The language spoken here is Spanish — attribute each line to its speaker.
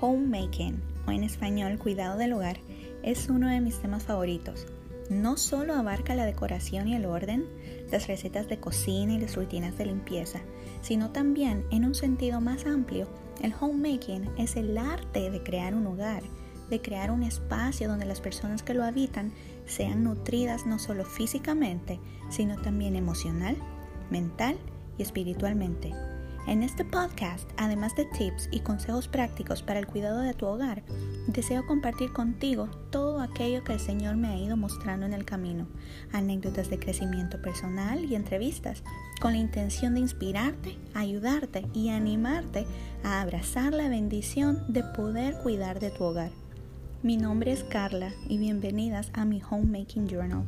Speaker 1: Homemaking, o en español cuidado del hogar, es uno de mis temas favoritos. No solo abarca la decoración y el orden, las recetas de cocina y las rutinas de limpieza, sino también, en un sentido más amplio, el homemaking es el arte de crear un hogar, de crear un espacio donde las personas que lo habitan sean nutridas no solo físicamente, sino también emocional, mental y espiritualmente. En este podcast, además de tips y consejos prácticos para el cuidado de tu hogar, deseo compartir contigo todo aquello que el Señor me ha ido mostrando en el camino, anécdotas de crecimiento personal y entrevistas, con la intención de inspirarte, ayudarte y animarte a abrazar la bendición de poder cuidar de tu hogar. Mi nombre es Carla y bienvenidas a mi Homemaking Journal.